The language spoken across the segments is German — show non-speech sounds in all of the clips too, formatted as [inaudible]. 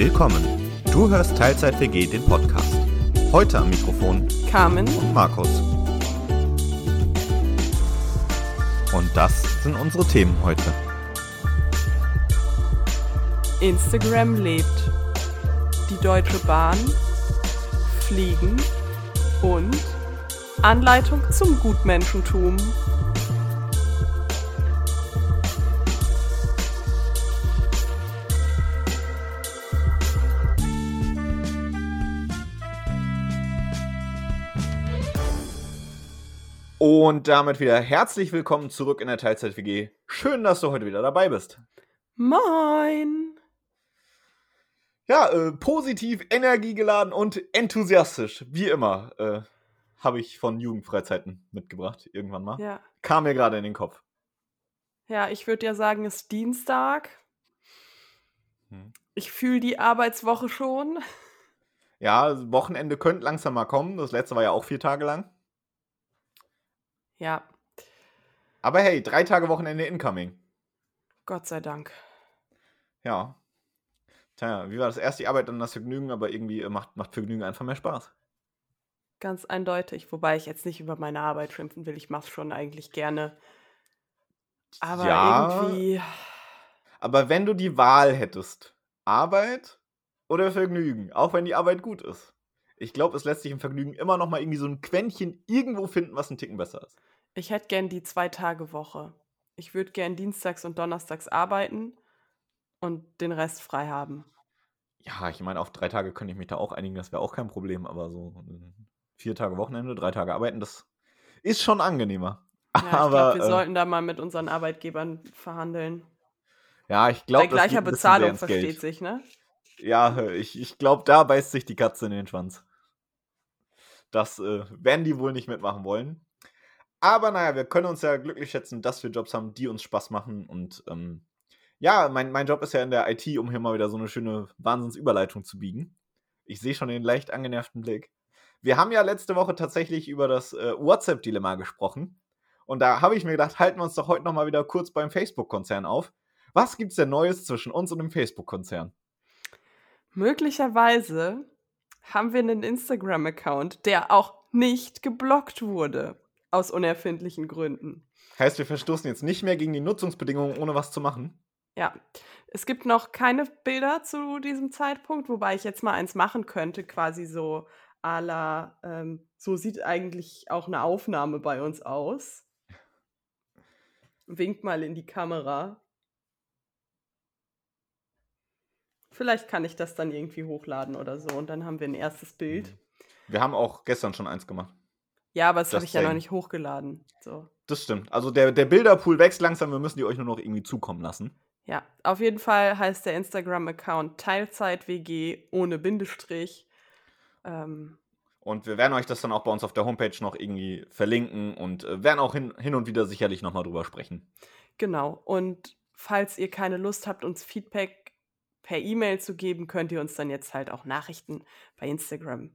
Willkommen. Du hörst Teilzeit WG den Podcast. Heute am Mikrofon Carmen und Markus. Und das sind unsere Themen heute. Instagram lebt. Die Deutsche Bahn, Fliegen und Anleitung zum Gutmenschentum. Und damit wieder herzlich willkommen zurück in der Teilzeit-WG. Schön, dass du heute wieder dabei bist. Moin! Ja, äh, positiv, energiegeladen und enthusiastisch, wie immer, äh, habe ich von Jugendfreizeiten mitgebracht, irgendwann mal. Ja, Kam mir gerade in den Kopf. ja ich würde ja sagen, es ist Dienstag. Hm. Ich fühle die Arbeitswoche schon. Ja, das Wochenende könnte langsam mal kommen. Das letzte war ja auch vier Tage lang. Ja, Aber hey, drei Tage Wochenende incoming. Gott sei Dank. Ja. Tja, wie war das erst die Arbeit, dann das Vergnügen, aber irgendwie äh, macht, macht Vergnügen einfach mehr Spaß. Ganz eindeutig. Wobei ich jetzt nicht über meine Arbeit schimpfen will. Ich mache es schon eigentlich gerne. Aber Ja. irgendwie. Aber wenn du die Wahl hättest, Arbeit oder Vergnügen, auch wenn die Arbeit gut ist, ich glaube, es lässt sich im Vergnügen immer noch mal irgendwie so ein Quäntchen irgendwo finden, was ein Ticken besser ist. Ich hätte gern die Zwei-Tage-Woche. Ich würde gern dienstags und donnerstags arbeiten und den Rest frei haben. Ja, ich meine, auf drei Tage könnte ich mich da auch einigen, das wäre auch kein Problem, aber so äh, vier Tage Wochenende, drei Tage arbeiten, das ist schon angenehmer. Ja, ich aber glaube, wir äh, sollten da mal mit unseren Arbeitgebern verhandeln. ja, ich Bei glaube, das gleicher Bezahlung versteht Geld. sich, ne? Ja, ich, ich glaube, da beißt sich die Katze in den Schwanz. Das äh, werden die wohl nicht mitmachen wollen. Aber naja, wir können uns ja glücklich schätzen, dass wir Jobs haben, die uns Spaß machen. Und ähm, ja, mein, mein Job ist ja in der IT, um hier mal wieder so eine schöne Wahnsinnsüberleitung zu biegen. Ich sehe schon den leicht angenervten Blick. Wir haben ja letzte Woche tatsächlich über das äh, WhatsApp-Dilemma gesprochen. Und da habe ich mir gedacht, halten wir uns doch heute noch mal wieder kurz beim Facebook-Konzern auf. Was gibt's denn Neues zwischen uns und dem Facebook-Konzern? Möglicherweise haben wir einen Instagram-Account, der auch nicht geblockt wurde. Aus unerfindlichen Gründen. Heißt, wir verstoßen jetzt nicht mehr gegen die Nutzungsbedingungen, ohne was zu machen? Ja, es gibt noch keine Bilder zu diesem Zeitpunkt, wobei ich jetzt mal eins machen könnte, quasi so à la, ähm, so sieht eigentlich auch eine Aufnahme bei uns aus. Wink mal in die Kamera. Vielleicht kann ich das dann irgendwie hochladen oder so und dann haben wir ein erstes Bild. Wir haben auch gestern schon eins gemacht. Ja, aber das habe Just ich ja noch nicht hochgeladen. So. Das stimmt. Also der, der Bilderpool wächst langsam, wir müssen die euch nur noch irgendwie zukommen lassen. Ja, auf jeden Fall heißt der Instagram-Account TeilzeitWG ohne Bindestrich. Ähm, Und wir werden euch das dann auch bei uns auf der Homepage noch irgendwie verlinken und äh, werden auch hin, hin und wieder sicherlich nochmal drüber sprechen. Genau. Und falls ihr keine Lust habt, uns Feedback per E-Mail zu geben, könnt ihr uns dann jetzt halt auch Nachrichten bei Instagram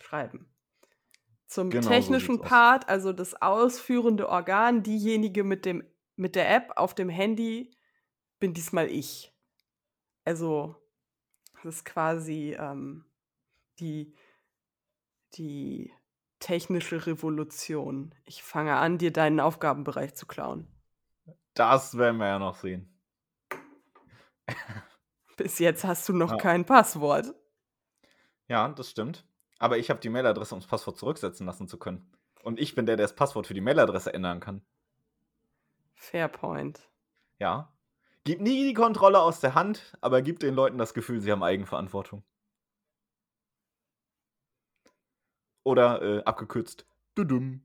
schreiben. Zum Genau so technischen aus. Part, also das ausführende Organ, diejenige mit, dem, mit der App auf dem Handy, bin diesmal ich. Also, das ist quasi ähm, die, die technische Revolution. Ich fange an, dir deinen Aufgabenbereich zu klauen. Das werden wir ja noch sehen. Bis jetzt hast du noch Ja. kein Passwort. Ja, das stimmt. Aber ich habe die Mailadresse, um das Passwort zurücksetzen lassen zu können. Und ich bin der, der das Passwort für die Mailadresse ändern kann. Fairpoint. Ja. Gib nie die Kontrolle aus der Hand, aber gib den Leuten das Gefühl, sie haben Eigenverantwortung. Oder äh, abgekürzt. Dudum.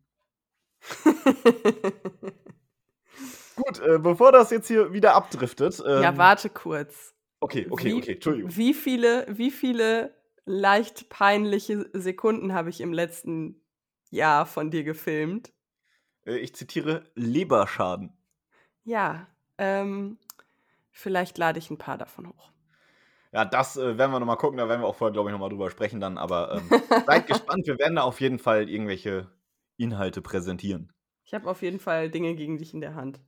[laughs] Gut, äh, bevor das jetzt hier wieder abdriftet. Ähm, ja, warte kurz. Okay, okay, wie, okay, Entschuldigung. Wie viele, wie viele leicht peinliche Sekunden habe ich im letzten Jahr von dir gefilmt? Äh, ich zitiere Leberschaden. Ja, ähm, vielleicht lade ich ein paar davon hoch. Ja, das äh, werden wir nochmal gucken, da werden wir auch vorher, glaube ich, nochmal drüber sprechen dann. Aber ähm, seid [laughs] gespannt, wir werden da auf jeden Fall irgendwelche Inhalte präsentieren. Ich habe auf jeden Fall Dinge gegen dich in der Hand.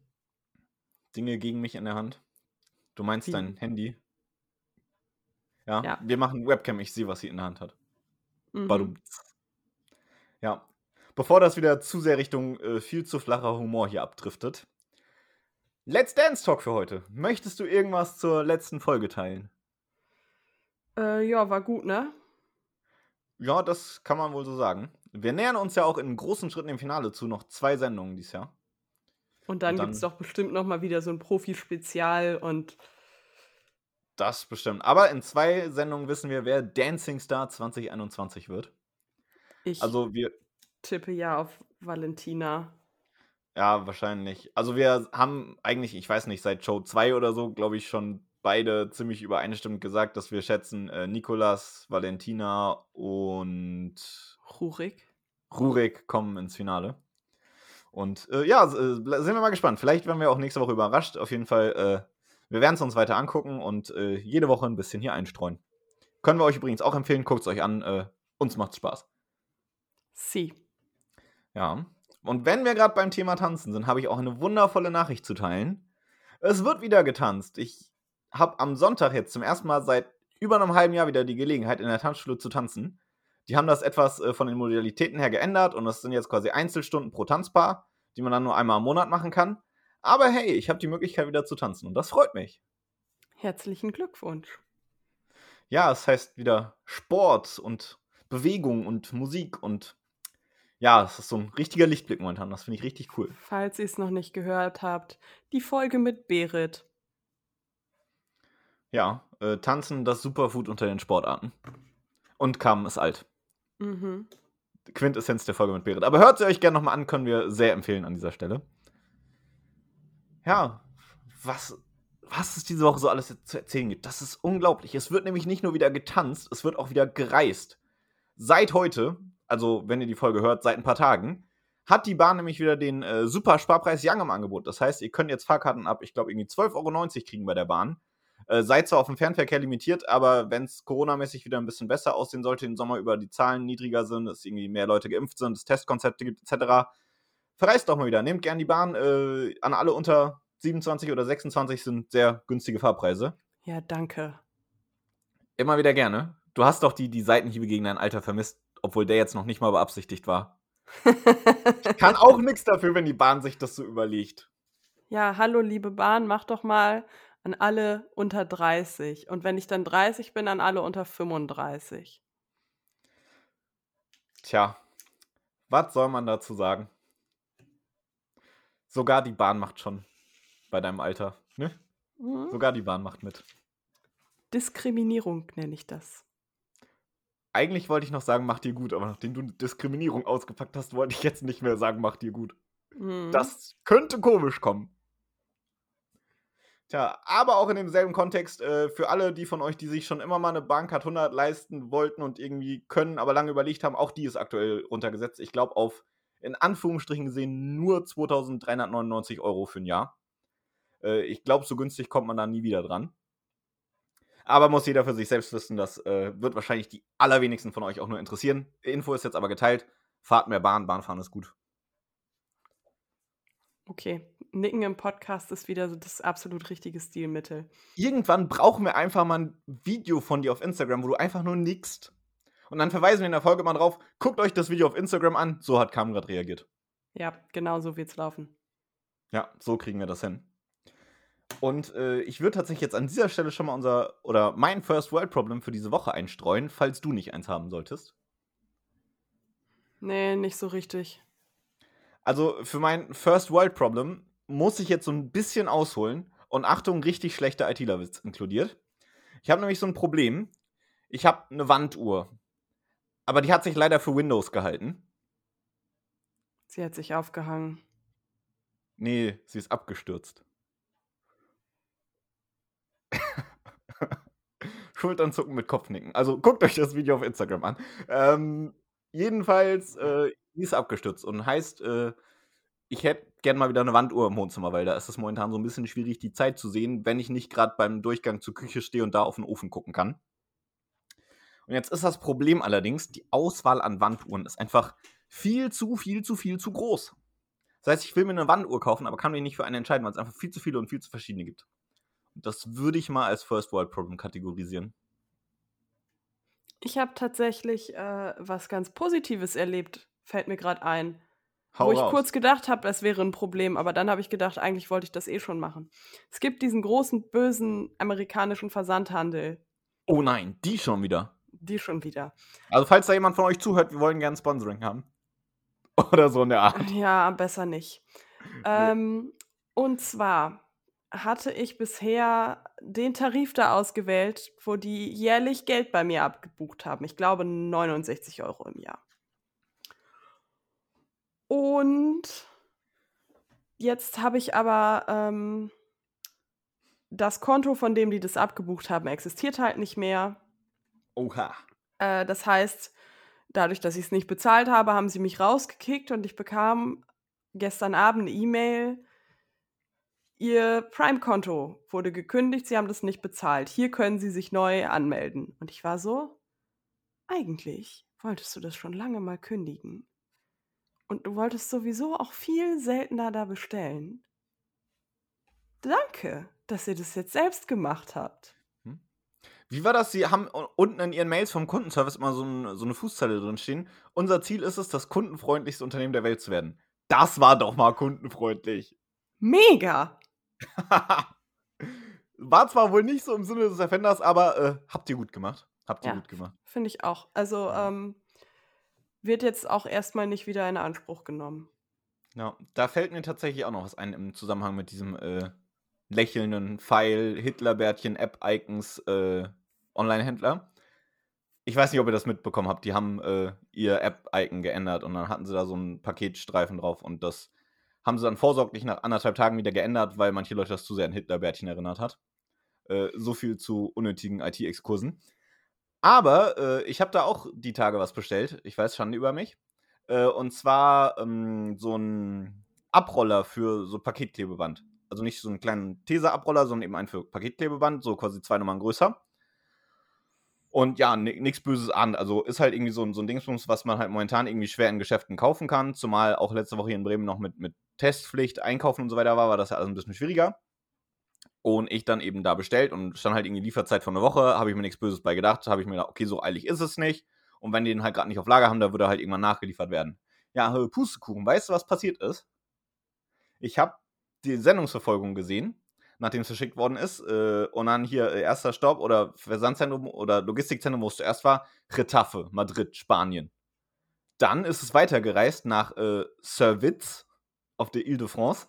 Dinge gegen mich in der Hand. Du meinst Wie? dein Handy? Ja, Ja. wir machen Webcam, ich sehe, was sie in der Hand hat. Mhm. Badumts. Ja. Bevor das wieder zu sehr Richtung äh, viel zu flacher Humor hier abdriftet. Let's Dance Talk für heute. Möchtest du irgendwas zur letzten Folge teilen? Äh, ja, war gut, ne? Ja, das kann man wohl so sagen. Wir nähern uns ja auch in großen Schritten dem Finale zu, noch zwei Sendungen dieses Jahr. Und dann, Und gibt es dann- doch bestimmt noch mal wieder so ein Profi-Spezial und Das bestimmt. Aber in zwei Sendungen wissen wir, wer Dancing Star 2021 wird. ich Also wir, tippe ja auf Valentina. ja, wahrscheinlich. Also wir haben eigentlich, ich weiß nicht, seit Show 2 oder so, glaube ich, schon beide ziemlich übereinstimmend gesagt, dass wir schätzen, äh, Nikolas, Valentina und Rurik. Rurik kommen ins Finale. Und äh, ja, äh, sind wir mal gespannt. Vielleicht werden wir auch nächste Woche überrascht. Auf jeden Fall, äh, wir werden es uns weiter angucken und äh, jede Woche ein bisschen hier einstreuen. Können wir euch übrigens auch empfehlen, guckt es euch an. Äh, uns macht's Spaß. Sie. Ja. Und wenn wir gerade beim Thema Tanzen sind, habe ich auch eine wundervolle Nachricht zu teilen. Es wird wieder getanzt. Ich habe am Sonntag jetzt zum ersten Mal seit über einem halben Jahr wieder die Gelegenheit, in der Tanzschule zu tanzen. Die haben das etwas äh, von den Modalitäten her geändert und das sind jetzt quasi Einzelstunden pro Tanzpaar, die man dann nur einmal im Monat machen kann. Aber hey, ich habe die Möglichkeit wieder zu tanzen und das freut mich. Herzlichen Glückwunsch. Ja, es heißt wieder Sport und Bewegung und Musik und ja, es ist so ein richtiger Lichtblick momentan. Das finde ich richtig cool. Falls ihr es noch nicht gehört habt, die Folge mit Berit. Ja, äh, Tanzen, das Superfood unter den Sportarten. Und Carmen ist alt. Mhm. Quintessenz der Folge mit Berit. Aber hört sie euch gerne nochmal an, können wir sehr empfehlen an dieser Stelle. Ja, was, was es diese Woche so alles zu erzählen gibt, das ist unglaublich. Es wird nämlich nicht nur wieder getanzt, es wird auch wieder gereist. Seit heute, also wenn ihr die Folge hört, seit ein paar Tagen, hat die Bahn nämlich wieder den äh, Super Sparpreis Young im Angebot. Das heißt, ihr könnt jetzt Fahrkarten ab, ich glaube, irgendwie 12,90 Euro kriegen bei der Bahn. Äh, seid zwar auf dem Fernverkehr limitiert, aber wenn es coronamäßig wieder ein bisschen besser aussehen sollte, den Sommer über die Zahlen niedriger sind, dass irgendwie mehr Leute geimpft sind, es Testkonzepte gibt, etc., verreist doch mal wieder. Nehmt gern die Bahn. Äh, an alle unter 27 oder 26 sind sehr günstige Fahrpreise. Ja, danke. Immer wieder gerne. Du hast doch die, die Seitenhiebe gegen dein Alter vermisst, obwohl der jetzt noch nicht mal beabsichtigt war. [laughs] Kann auch nichts dafür, wenn die Bahn sich das so überlegt. ja, hallo liebe Bahn, mach doch mal an alle unter 30. Und wenn ich dann 30 bin, an alle unter 35. Tja, was soll man dazu sagen? Sogar die Bahn macht schon bei deinem Alter. Ne? Mhm. Sogar die Bahn macht mit. Diskriminierung nenne ich das. Eigentlich wollte ich noch sagen, mach dir gut, aber nachdem du Diskriminierung ausgepackt hast, wollte ich jetzt nicht mehr sagen, mach dir gut. Mhm. Das könnte komisch kommen. Tja, aber auch in demselben Kontext, äh, für alle die von euch, die sich schon immer mal eine Bahncard 100 leisten wollten und irgendwie können, aber lange überlegt haben, auch die ist aktuell runtergesetzt. Ich glaube auf, in Anführungsstrichen gesehen, nur 2399 Euro für ein Jahr. Äh, ich glaube, so günstig kommt man da nie wieder dran. Aber muss jeder für sich selbst wissen, das äh, wird wahrscheinlich die allerwenigsten von euch auch nur interessieren. Info ist jetzt aber geteilt. Fahrt mehr Bahn, Bahnfahren ist gut. Okay, Nicken im Podcast ist wieder so das absolut richtige Stilmittel. irgendwann brauchen wir einfach mal ein Video von dir auf Instagram, wo du einfach nur nickst. Und dann verweisen wir in der Folge mal drauf, guckt euch das Video auf Instagram an. So hat Cam gerade reagiert. Ja, genau so wird's laufen. Ja, so kriegen wir das hin. Und äh, ich würde tatsächlich jetzt an dieser Stelle schon mal unser oder mein First World Problem für diese Woche einstreuen, falls du nicht eins haben solltest. Nee, nicht so richtig. Also für mein First World Problem muss ich jetzt so ein bisschen ausholen und Achtung, richtig schlechter ITler-Witz inkludiert. Ich habe nämlich so ein Problem. Ich habe eine Wanduhr, aber die hat sich leider für Windows gehalten. Sie hat sich aufgehangen. Nee, sie ist abgestürzt. [laughs] Schultern zucken mit Kopfnicken. Also guckt euch das Video auf Instagram an. Ähm, jedenfalls, äh, [laughs] ist abgestürzt und heißt, äh, ich hätte gern mal wieder eine Wanduhr im Wohnzimmer, weil da ist es momentan so ein bisschen schwierig, die Zeit zu sehen, wenn ich nicht gerade beim Durchgang zur Küche stehe und da auf den Ofen gucken kann. Und jetzt ist das Problem allerdings, die Auswahl an Wanduhren ist einfach viel zu, viel zu, viel zu groß. Das heißt, ich will mir eine Wanduhr kaufen, aber kann mich nicht für eine entscheiden, weil es einfach viel zu viele und viel zu verschiedene gibt. Das würde ich mal als First World Problem kategorisieren. Ich habe tatsächlich äh, was ganz Positives erlebt, fällt mir gerade ein. Hau wo ich raus. kurz gedacht habe, es wäre ein Problem, aber dann habe ich gedacht, eigentlich wollte ich das eh schon machen. Es gibt diesen großen, bösen amerikanischen Versandhandel. Oh nein, die schon wieder. Die schon wieder. Also, falls da jemand von euch zuhört, wir wollen gerne Sponsoring haben. [laughs] Oder so in der Art. Ja, besser nicht. [laughs] Ähm, und zwar hatte ich bisher den Tarif da ausgewählt, wo die jährlich Geld bei mir abgebucht haben. Ich glaube 69 Euro im Jahr. Und jetzt habe ich aber ähm, das Konto, von dem die das abgebucht haben, existiert halt nicht mehr. Oha. Äh, das heißt, dadurch, dass ich es nicht bezahlt habe, haben sie mich rausgekickt und ich bekam gestern Abend eine E-Mail. Ihr Prime-Konto wurde gekündigt, sie haben das nicht bezahlt. Hier können sie sich neu anmelden. Und ich war so, eigentlich wolltest du das schon lange mal kündigen. Und du wolltest sowieso auch viel seltener da bestellen. Danke, dass ihr das jetzt selbst gemacht habt. Wie war das? Sie haben unten in ihren Mails vom Kundenservice immer so, ein, so eine Fußzeile drin stehen. Unser Ziel ist es, das kundenfreundlichste Unternehmen der Welt zu werden. Das war doch mal kundenfreundlich. Mega! [laughs] War zwar wohl nicht so im Sinne des Erfinders, aber äh, habt ihr gut gemacht. Habt ihr Ja. gut gemacht. Finde ich auch. Also ähm, wird jetzt auch erstmal nicht wieder in Anspruch genommen. Ja, da fällt mir tatsächlich auch noch was ein im Zusammenhang mit diesem äh, lächelnden Pfeil, Hitlerbärtchen, App-Icons, äh, Online-Händler. Ich weiß nicht, ob ihr das mitbekommen habt. Die haben äh, ihr App-Icon geändert und dann hatten sie da so einen Paketstreifen drauf und das haben sie dann vorsorglich nach anderthalb Tagen wieder geändert, weil manche Leute das zu sehr an Hitlerbärtchen erinnert hat. Äh, so viel zu unnötigen IT-Exkursen. Aber äh, ich habe da auch die Tage was bestellt. Ich weiß, Schande über mich. Äh, und zwar ähm, so ein Abroller für so Paketklebeband. Also nicht so einen kleinen Tesa-Abroller, sondern eben einen für Paketklebeband, so quasi zwei Nummern größer. Und ja, nichts Böses an. Also ist halt irgendwie so, ein- so ein Dingsbums, was man halt momentan irgendwie schwer in Geschäften kaufen kann. Zumal auch letzte Woche hier in Bremen noch mit, mit Testpflicht, Einkaufen und so weiter war, war das ja alles ein bisschen schwieriger. Und ich dann eben da bestellt und stand halt irgendwie Lieferzeit von einer Woche, habe ich mir nichts Böses bei gedacht, habe ich mir gedacht, okay, so eilig ist es nicht. Und wenn die den halt gerade nicht auf Lager haben, dann würde halt irgendwann nachgeliefert werden. Ja, Pustekuchen, weißt du, was passiert ist? Ich habe die Sendungsverfolgung gesehen, nachdem es verschickt worden ist. Äh, und dann hier äh, erster Stopp oder Versandzentrum oder Logistikzentrum, wo es zuerst war, Retafe, Madrid, Spanien. Dann ist es weitergereist nach äh, Servitz auf der Ile de France,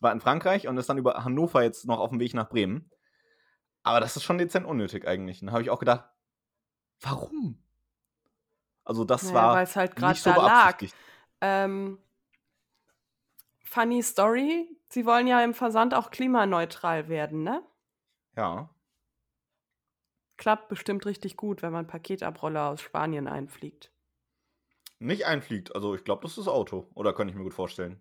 war in Frankreich und ist dann über Hannover jetzt noch auf dem Weg nach Bremen. Aber das ist schon dezent unnötig eigentlich. Und da habe ich auch gedacht, warum? Also das Naja, war halt gerade nicht so da lag. Ähm, funny Story, sie wollen ja im Versand auch klimaneutral werden, ne? Ja. Klappt bestimmt richtig gut, wenn man Paketabroller aus Spanien einfliegt. Nicht einfliegt. Also ich glaube, das ist Auto. Oder kann ich mir gut vorstellen.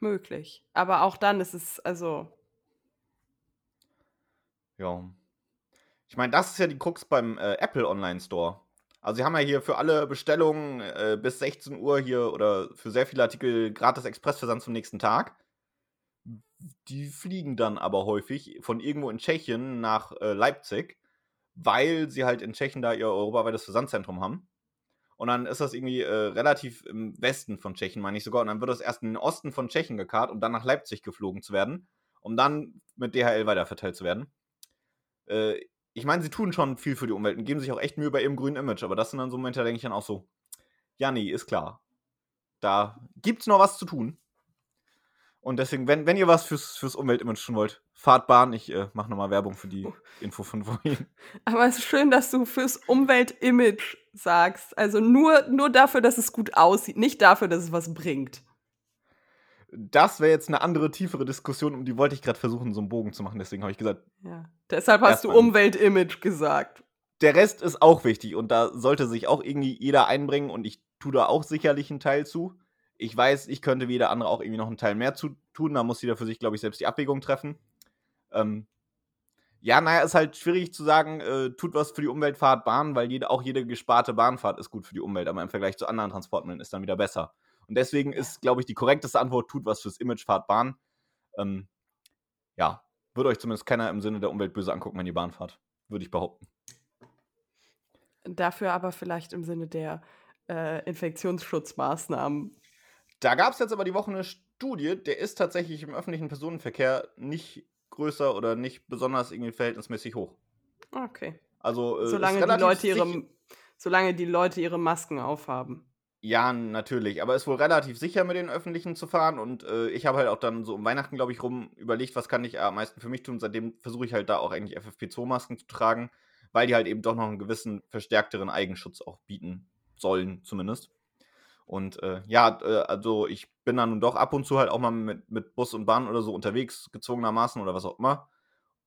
Möglich. Aber auch dann ist es, also, Ja. Ich meine, das ist ja die Krux beim äh, Apple Online Store. Also sie haben ja hier für alle Bestellungen äh, bis 16 Uhr hier oder für sehr viele Artikel gratis Expressversand zum nächsten Tag. Die fliegen dann aber häufig von irgendwo in Tschechien nach äh, Leipzig, weil sie halt in Tschechien da ihr europaweites Versandzentrum haben. Und dann ist das irgendwie äh, relativ im Westen von Tschechien, meine ich sogar. Und dann wird das erst in den Osten von Tschechien gekarrt, um dann nach Leipzig geflogen zu werden, um dann mit DHL weiterverteilt zu werden. Äh, ich meine, sie tun schon viel für die Umwelt und geben sich auch echt Mühe bei ihrem grünen Image, aber das sind dann so Momente, da denke ich dann auch so, ja, nee, ist klar. Da gibt's noch was zu tun. Und deswegen, wenn, wenn ihr was fürs, fürs Umweltimage tun wollt, fahrt Bahn. Ich äh, mache nochmal Werbung für die Info von vorhin. [laughs] aber es ist schön, dass du fürs Umweltimage sagst. Also nur, nur dafür, dass es gut aussieht, nicht dafür, dass es was bringt. Das wäre jetzt eine andere, tiefere Diskussion, um die wollte ich gerade versuchen, so einen Bogen zu machen. Deswegen habe ich gesagt, Ja. Deshalb hast du. Umweltimage gesagt. der Rest ist auch wichtig und da sollte sich auch irgendwie jeder einbringen und ich tue da auch sicherlich einen Teil zu. Ich weiß, ich könnte wie jeder andere auch irgendwie noch einen Teil mehr zu tun, da muss jeder für sich, glaube ich, selbst die Abwägung treffen. Ähm, ja, naja, ist halt schwierig zu sagen, äh, tut was für die Umwelt, fahrt Bahn, weil jede, auch jede gesparte Bahnfahrt ist gut für die Umwelt, aber im Vergleich zu anderen Transportmitteln ist dann wieder besser. Und deswegen ist, glaube ich, die korrekteste Antwort, tut was fürs Image, fahrt Bahn. Ähm, ja, Würde euch zumindest keiner im Sinne der Umwelt böse angucken, wenn ihr Bahn fahrt. Würde ich behaupten. Dafür aber vielleicht im Sinne der äh, Infektionsschutzmaßnahmen. Da gab es jetzt aber die Woche eine Studie, der ist tatsächlich im öffentlichen Personenverkehr nicht größer oder nicht besonders irgendwie verhältnismäßig hoch. Okay. Also äh, Solange die, Leute ihre, solange die Leute ihre Masken aufhaben. Ja, natürlich. Aber ist wohl relativ sicher, mit den Öffentlichen zu fahren. Und äh, ich habe halt auch dann so um Weihnachten, glaube ich, rum überlegt, was kann ich am meisten für mich tun. Seitdem versuche ich halt da auch eigentlich FFP2-Masken zu tragen, weil die halt eben doch noch einen gewissen verstärkteren Eigenschutz auch bieten sollen, zumindest. Und äh, ja, äh, also ich bin dann nun doch ab und zu halt auch mal mit, mit Bus und Bahn oder so unterwegs, gezwungenermaßen oder was auch immer.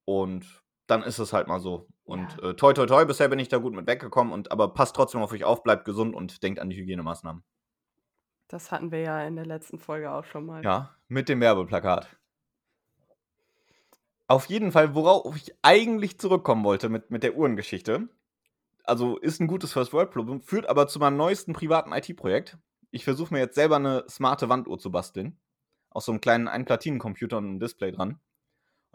Und dann ist es halt mal so. Und Ja. äh, toi, toi, toi, bisher bin ich da gut mit weggekommen. Und, aber passt trotzdem auf euch auf, bleibt gesund und denkt an die Hygienemaßnahmen. Das hatten wir ja in der letzten Folge auch schon mal. Ja, mit dem Werbeplakat. Auf jeden Fall, worauf ich eigentlich zurückkommen wollte mit, mit der Uhrengeschichte. Also ist ein gutes First World Problem, führt aber zu meinem neuesten privaten IT-Projekt. Ich versuche mir jetzt selber eine smarte Wanduhr zu basteln. Aus so einem kleinen Einplatinencomputer und einem Display dran.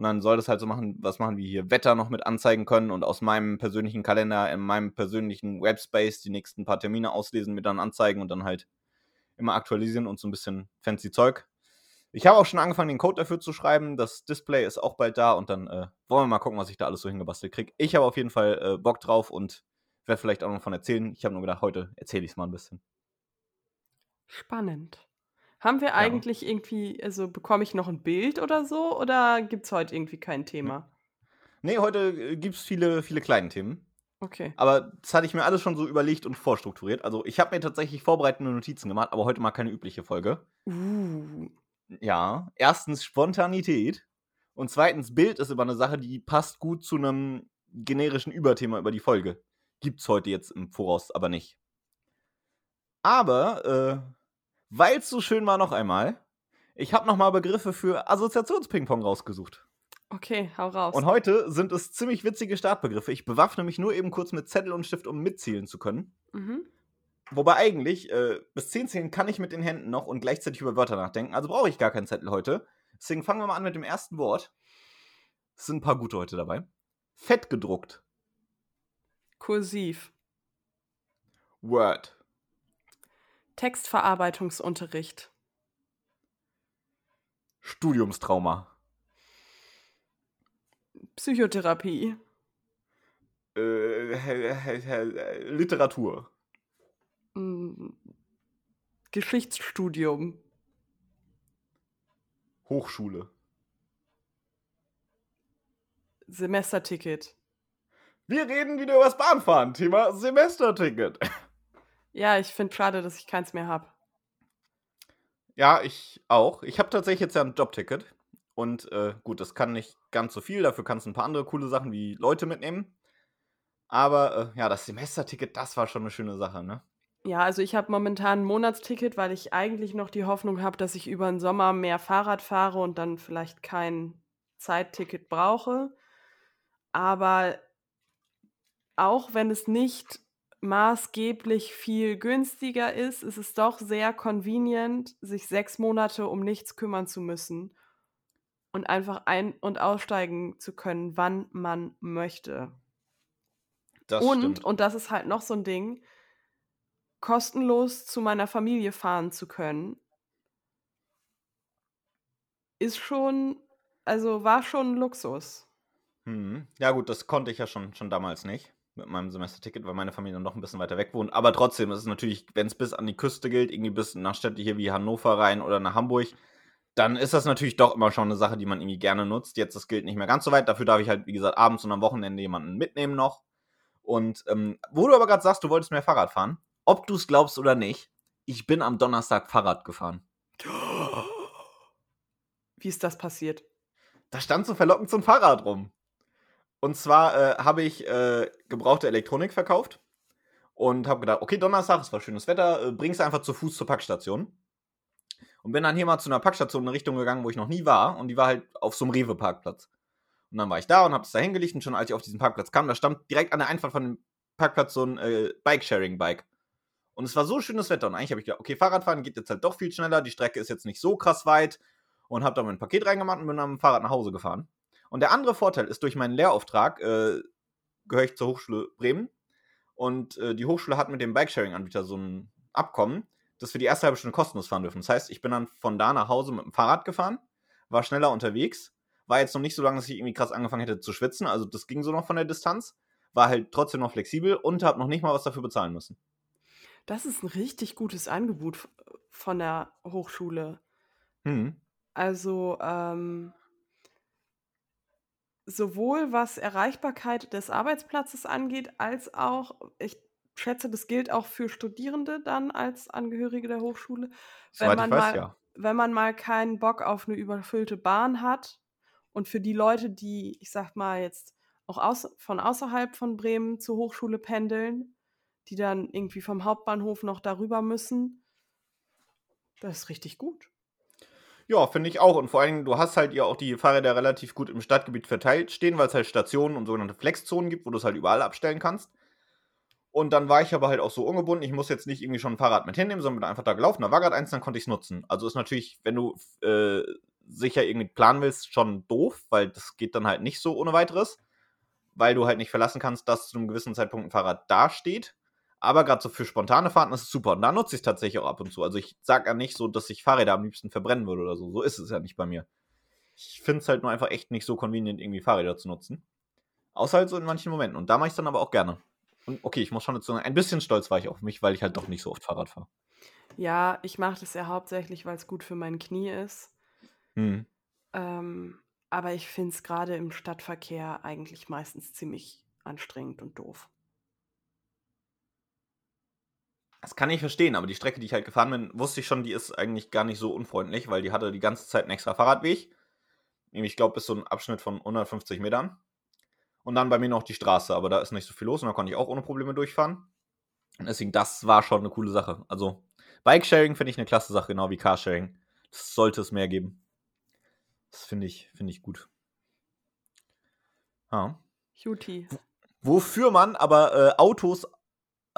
Und dann soll das halt so machen, was machen wir hier, Wetter noch mit anzeigen können und aus meinem persönlichen Kalender, in meinem persönlichen Webspace die nächsten paar Termine auslesen, mir dann anzeigen und dann halt immer aktualisieren und so ein bisschen fancy Zeug. Ich habe auch schon angefangen, den Code dafür zu schreiben. Das Display ist auch bald da und dann äh, wollen wir mal gucken, was ich da alles so hingebastelt kriege. Ich habe auf jeden Fall äh, Bock drauf und werde vielleicht auch noch von erzählen. Ich habe nur gedacht, heute erzähle ich es mal ein bisschen. Spannend. Haben wir eigentlich irgendwie, also bekomme ich noch ein Bild oder so? Oder gibt es heute irgendwie kein Thema? Nee, heute äh, gibt es viele, viele kleine Themen. Okay. Aber das hatte ich mir alles schon so überlegt und vorstrukturiert. Also ich habe mir tatsächlich vorbereitende Notizen gemacht, aber heute mal keine übliche Folge. Uh, Ja, erstens Spontanität und zweitens Bild ist immer eine Sache, die passt gut zu einem generischen Überthema über die Folge. Gibt's heute jetzt im Voraus aber nicht. Aber, äh, weil es so schön war noch einmal, ich habe nochmal Begriffe für Assoziationspingpong rausgesucht. okay, hau raus. Und heute sind es ziemlich witzige Startbegriffe. Ich bewaffne mich nur eben kurz mit Zettel und Stift, um mitzielen zu können. mhm. Wobei eigentlich, äh, bis 10 zählen kann ich mit den Händen noch und gleichzeitig über Wörter nachdenken. Also brauche ich gar keinen Zettel heute. Deswegen fangen wir mal an mit dem ersten Wort. Es sind ein paar gute heute dabei. Fett gedruckt. Kursiv. Word. Textverarbeitungsunterricht. Studiumstrauma. Psychotherapie. Äh, Literatur. Mm, Geschichtsstudium. Hochschule. Semesterticket. Wir reden wieder über das Bahnfahren. Thema Semesterticket. [laughs] Ja, ich finde schade, dass ich keins mehr habe. Ja, ich auch. Ich habe tatsächlich jetzt ja ein Jobticket. Und äh, gut, das kann nicht ganz so viel. Dafür kannst du ein paar andere coole Sachen wie Leute mitnehmen. Aber äh, ja, das Semesterticket, das war schon eine schöne Sache, ne? Ja, also ich habe momentan ein Monatsticket, weil ich eigentlich noch die Hoffnung habe, dass ich über den Sommer mehr Fahrrad fahre und dann vielleicht kein Zeitticket brauche. Aber auch wenn es nicht maßgeblich viel günstiger ist, ist es doch sehr convenient, sich sechs Monate um nichts kümmern zu müssen und einfach ein- und aussteigen zu können, wann man möchte. Das und, stimmt. und das ist halt noch so ein Ding, kostenlos zu meiner Familie fahren zu können, ist schon, also war schon ein Luxus. Hm. Ja, gut, das konnte ich ja schon, schon damals nicht mit meinem Semesterticket, weil meine Familie dann noch ein bisschen weiter weg wohnt. Aber trotzdem ist es natürlich, wenn es bis an die Küste gilt, irgendwie bis nach Städte hier wie Hannover rein oder nach Hamburg, dann ist das natürlich doch immer schon eine Sache, die man irgendwie gerne nutzt. Jetzt, das gilt nicht mehr ganz so weit. Dafür darf ich halt, wie gesagt, abends und am Wochenende jemanden mitnehmen noch. Und ähm, wo du aber gerade sagst, du wolltest mehr Fahrrad fahren, ob du es glaubst oder nicht, ich bin am Donnerstag Fahrrad gefahren. [gasps] Wie ist das passiert? Da stand so verlockend so ein Fahrrad rum. Und zwar äh, habe ich äh, gebrauchte Elektronik verkauft und habe gedacht, okay, Donnerstag, es war schönes Wetter, äh, bring's einfach zu Fuß zur Packstation. Und bin dann hier mal zu einer Packstation in eine Richtung gegangen, wo ich noch nie war. Und die war halt auf so einem Rewe-Parkplatz. Und dann war ich da und habe es da hingelegt. Und schon als ich auf diesen Parkplatz kam, da stand direkt an der Einfahrt von dem Parkplatz so ein äh, Bike-Sharing-Bike. Und es war so schönes Wetter. Und eigentlich habe ich gedacht, okay, Fahrradfahren geht jetzt halt doch viel schneller. Die Strecke ist jetzt nicht so krass weit. Und habe da mein Paket reingemacht und bin dann mit dem Fahrrad nach Hause gefahren. Und der andere Vorteil ist, durch meinen Lehrauftrag äh, gehöre ich zur Hochschule Bremen. Und äh, die Hochschule hat mit dem Bikesharing-Anbieter so ein Abkommen, dass wir die erste halbe Stunde kostenlos fahren dürfen. Das heißt, ich bin dann von da nach Hause mit dem Fahrrad gefahren, war schneller unterwegs, war jetzt noch nicht so lange, dass ich irgendwie krass angefangen hätte zu schwitzen. Also das ging so noch von der Distanz, war halt trotzdem noch flexibel und habe noch nicht mal was dafür bezahlen müssen. Das ist ein richtig gutes Angebot f- von der Hochschule. Hm. Also ähm, sowohl was Erreichbarkeit des Arbeitsplatzes angeht, als auch, ich schätze, das gilt auch für Studierende dann als Angehörige der Hochschule. Wenn man, weiß, mal, ja. wenn man mal keinen Bock auf eine überfüllte Bahn hat und für die Leute, die, ich sag mal, jetzt auch aus, von außerhalb von Bremen zur Hochschule pendeln, die dann irgendwie vom Hauptbahnhof noch darüber müssen, das ist richtig gut. Ja, finde ich auch. Und vor allen Dingen, du hast halt ja auch die Fahrräder relativ gut im Stadtgebiet verteilt stehen, weil es halt Stationen und sogenannte Flexzonen gibt, wo du es halt überall abstellen kannst. Und dann war ich aber halt auch so ungebunden, ich muss jetzt nicht irgendwie schon ein Fahrrad mit hinnehmen, sondern bin einfach da gelaufen, da war gerade eins, dann konnte ich es nutzen. Also ist natürlich, wenn du äh, sicher irgendwie planen willst, schon doof, weil das geht dann halt nicht so ohne weiteres, weil du halt nicht verlassen kannst, dass zu einem gewissen Zeitpunkt ein Fahrrad da steht. Aber gerade so für spontane Fahrten ist es super. Und da nutze ich es tatsächlich auch ab und zu. Also ich sage ja nicht so, dass ich Fahrräder am liebsten verbrennen würde oder so. So ist es ja nicht bei mir. Ich finde es halt nur einfach echt nicht so convenient, irgendwie Fahrräder zu nutzen. Außer halt so in manchen Momenten. Und da mache ich es dann aber auch gerne. Und okay, ich muss schon dazu sagen, ein bisschen stolz war ich auf mich, weil ich halt doch nicht so oft Fahrrad fahre. Ja, ich mache das ja hauptsächlich, weil es gut für mein Knie ist. Hm. Ähm, aber ich finde es gerade im Stadtverkehr eigentlich meistens ziemlich anstrengend und doof. Das kann ich verstehen, aber die Strecke, die ich halt gefahren bin, wusste ich schon, die ist eigentlich gar nicht so unfreundlich, weil die hatte die ganze Zeit einen extra Fahrradweg. Nämlich, ich glaube, bis so ein Abschnitt von 150 Metern. Und dann bei mir noch die Straße, aber da ist nicht so viel los und da konnte ich auch ohne Probleme durchfahren. Und deswegen, das war schon eine coole Sache. Also, Bikesharing finde ich eine klasse Sache, genau wie Carsharing. Das sollte es mehr geben. Das finde ich, finde ich gut. Ja. Juti. Wofür man aber äh, Autos,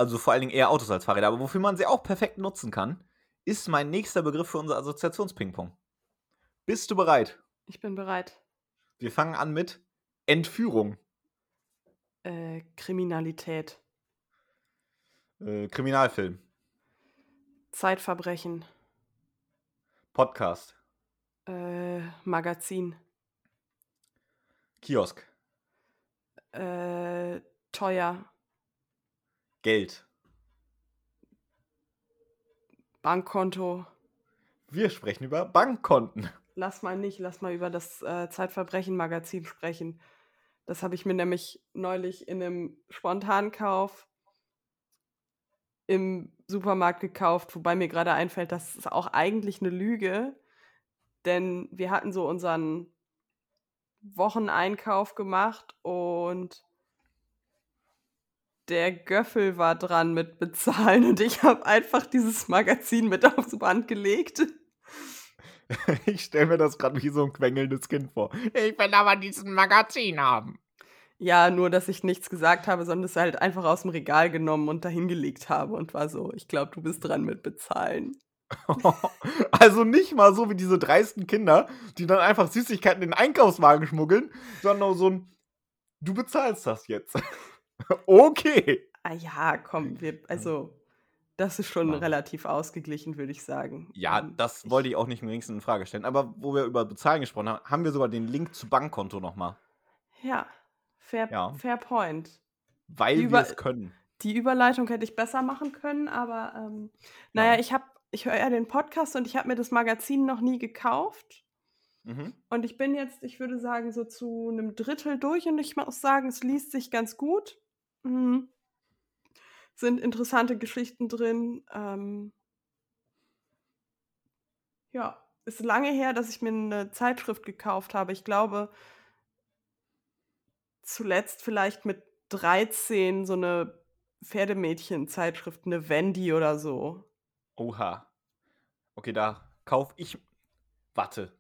also vor allen Dingen eher Autos als Fahrräder, aber wofür man sie auch perfekt nutzen kann, ist mein nächster Begriff für unser Assoziationspingpong. Bist du bereit? Ich bin bereit. Wir fangen an mit Entführung, Äh, Kriminalität, äh, Kriminalfilm, Zeitverbrechen, Podcast, äh, Magazin, Kiosk, äh, teuer, Geld. Bankkonto. Wir sprechen über Bankkonten. Lass mal nicht, lass mal über das äh, Zeitverbrechen-Magazin sprechen. Das habe ich mir nämlich neulich in einem Spontankauf im Supermarkt gekauft, wobei mir gerade einfällt, das ist auch eigentlich eine Lüge, denn wir hatten so unseren Wocheneinkauf gemacht und der Göffel war dran mit bezahlen und ich habe einfach dieses Magazin mit aufs Band gelegt. [laughs] Ich stelle mir das gerade wie so ein quengelndes Kind vor. Ich will aber diesen Magazin haben. Ja, nur dass ich nichts gesagt habe, sondern es halt einfach aus dem Regal genommen und dahingelegt habe und war so, ich glaube, du bist dran mit bezahlen. [laughs] Also nicht mal so wie diese dreisten Kinder, die dann einfach Süßigkeiten in den Einkaufswagen schmuggeln, sondern so ein, du bezahlst das jetzt. [laughs] okay. Ah ja, komm, wir, also das ist schon Ja. relativ ausgeglichen, würde ich sagen. Ja, Ähm, das ich- wollte ich auch nicht im geringsten in Frage stellen. Aber wo wir über Bezahlen gesprochen haben, haben wir sogar den Link zu Bankkonto nochmal. Ja, fair, Ja. fair point. Weil Die wir es können. Die Überleitung hätte ich besser machen können, aber ähm, naja, Ja. ich habe, ich höre ja den Podcast und ich habe mir das Magazin noch nie gekauft. Mhm. Und ich bin jetzt, ich würde sagen, so zu einem Drittel durch und ich muss sagen, es liest sich ganz gut. Mhm. Sind interessante Geschichten drin. Ähm, ja, ist lange her, dass ich mir eine Zeitschrift gekauft habe. Ich glaube, zuletzt vielleicht mit 13 so eine Pferdemädchen-Zeitschrift, eine Wendy oder so. Oha. Okay, da kauf ich. Warte.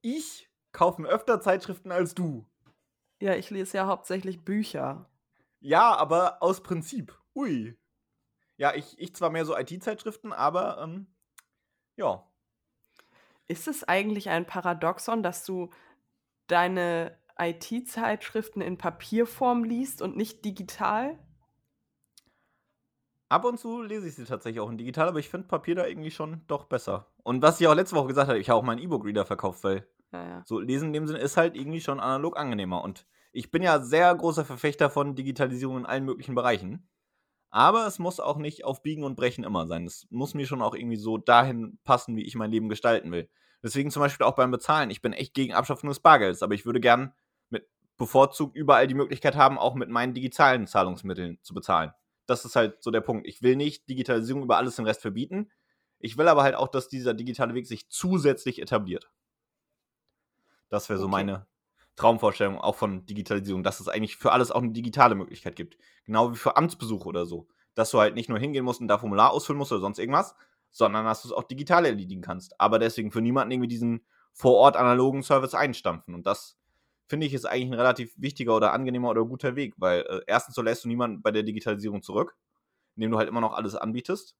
Ich kaufe mir öfter Zeitschriften als du. Ja, ich lese ja hauptsächlich Bücher. Ja, aber aus Prinzip. Ui. Ja, ich, ich zwar mehr so IT-Zeitschriften, aber ähm, ja. Ist es eigentlich ein Paradoxon, dass du deine IT-Zeitschriften in Papierform liest und nicht digital? Ab und zu lese ich sie tatsächlich auch in digital, aber ich finde Papier da irgendwie schon doch besser. Und was ich auch letzte Woche gesagt habe, ich habe auch meinen E-Book-Reader verkauft, weil Ja, ja. so lesen in dem Sinne ist halt irgendwie schon analog angenehmer. Und ich bin ja sehr großer Verfechter von Digitalisierung in allen möglichen Bereichen. Aber es muss auch nicht auf Biegen und Brechen immer sein. Es muss mir schon auch irgendwie so dahin passen, wie ich mein Leben gestalten will. Deswegen zum Beispiel auch beim Bezahlen. Ich bin echt gegen Abschaffung des Bargelds, aber ich würde gern mit bevorzugt überall die Möglichkeit haben, auch mit meinen digitalen Zahlungsmitteln zu bezahlen. Das ist halt so der Punkt. Ich will nicht Digitalisierung über alles den Rest verbieten. Ich will aber halt auch, dass dieser digitale Weg sich zusätzlich etabliert. Das wäre so Okay. meine Traumvorstellung auch von Digitalisierung, dass es eigentlich für alles auch eine digitale Möglichkeit gibt. Genau wie für Amtsbesuche oder so. Dass du halt nicht nur hingehen musst und da Formular ausfüllen musst oder sonst irgendwas, sondern dass du es auch digital erledigen kannst. Aber deswegen für niemanden irgendwie diesen vor Ort analogen Service einstampfen. Und das finde ich ist eigentlich ein relativ wichtiger oder angenehmer oder guter Weg, weil äh, erstens so lässt du niemanden bei der Digitalisierung zurück, indem du halt immer noch alles anbietest.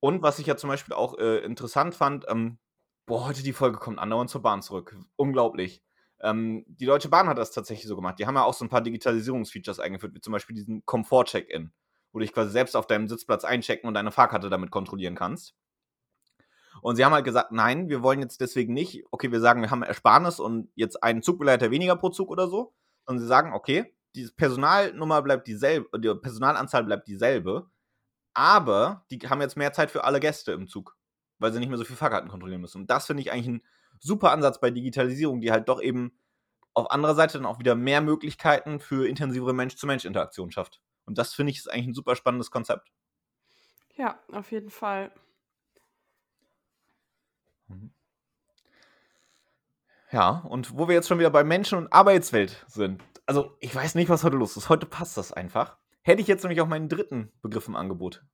Und was ich ja zum Beispiel auch äh, interessant fand, ähm, boah, heute die Folge kommt andauernd zur Bahn zurück. Unglaublich. Ähm, die Deutsche Bahn hat das tatsächlich so gemacht. Die haben ja auch so ein paar Digitalisierungsfeatures eingeführt, wie zum Beispiel diesen Komfort-Check-In, wo du dich quasi selbst auf deinem Sitzplatz einchecken und deine Fahrkarte damit kontrollieren kannst. Und sie haben halt gesagt, nein, wir wollen jetzt deswegen nicht, okay, wir sagen, wir haben Ersparnis und jetzt einen Zugbegleiter weniger pro Zug oder so, sondern sie sagen, okay, die Personalnummer bleibt dieselbe, die Personalanzahl bleibt dieselbe, aber die haben jetzt mehr Zeit für alle Gäste im Zug, weil sie nicht mehr so viel Fahrkarten kontrollieren müssen. Und das finde ich eigentlich ein super Ansatz bei Digitalisierung, die halt doch eben auf anderer Seite dann auch wieder mehr Möglichkeiten für intensivere Mensch-zu-Mensch-Interaktion schafft. Und das finde ich ist eigentlich ein super spannendes Konzept. Ja, auf jeden Fall. Ja, und wo wir jetzt schon wieder bei Menschen und Arbeitswelt sind. Also, ich weiß nicht, was heute los ist. Heute passt das einfach. Hätte ich jetzt nämlich auch meinen dritten Begriff im Angebot.